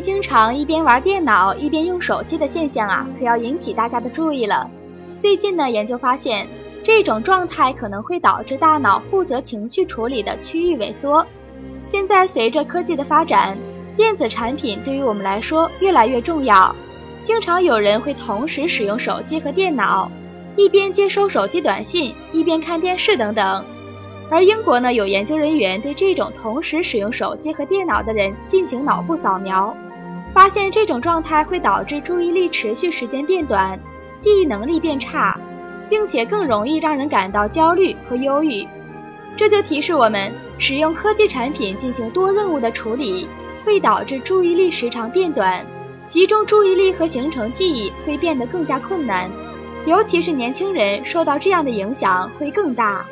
经常一边玩电脑一边用手机的现象啊，可要引起大家的注意了。最近呢，研究发现，这种状态可能会导致大脑负责情绪处理的区域萎缩。现在随着科技的发展，电子产品对于我们来说越来越重要。经常有人会同时使用手机和电脑，一边接收手机短信，一边看电视等等。而英国呢，有研究人员对这种同时使用手机和电脑的人进行脑部扫描，发现这种状态会导致注意力持续时间变短，记忆能力变差，并且更容易让人感到焦虑和忧郁。这就提示我们，使用科技产品进行多任务的处理，会导致注意力时长变短，集中注意力和形成记忆会变得更加困难，尤其是年轻人受到这样的影响会更大。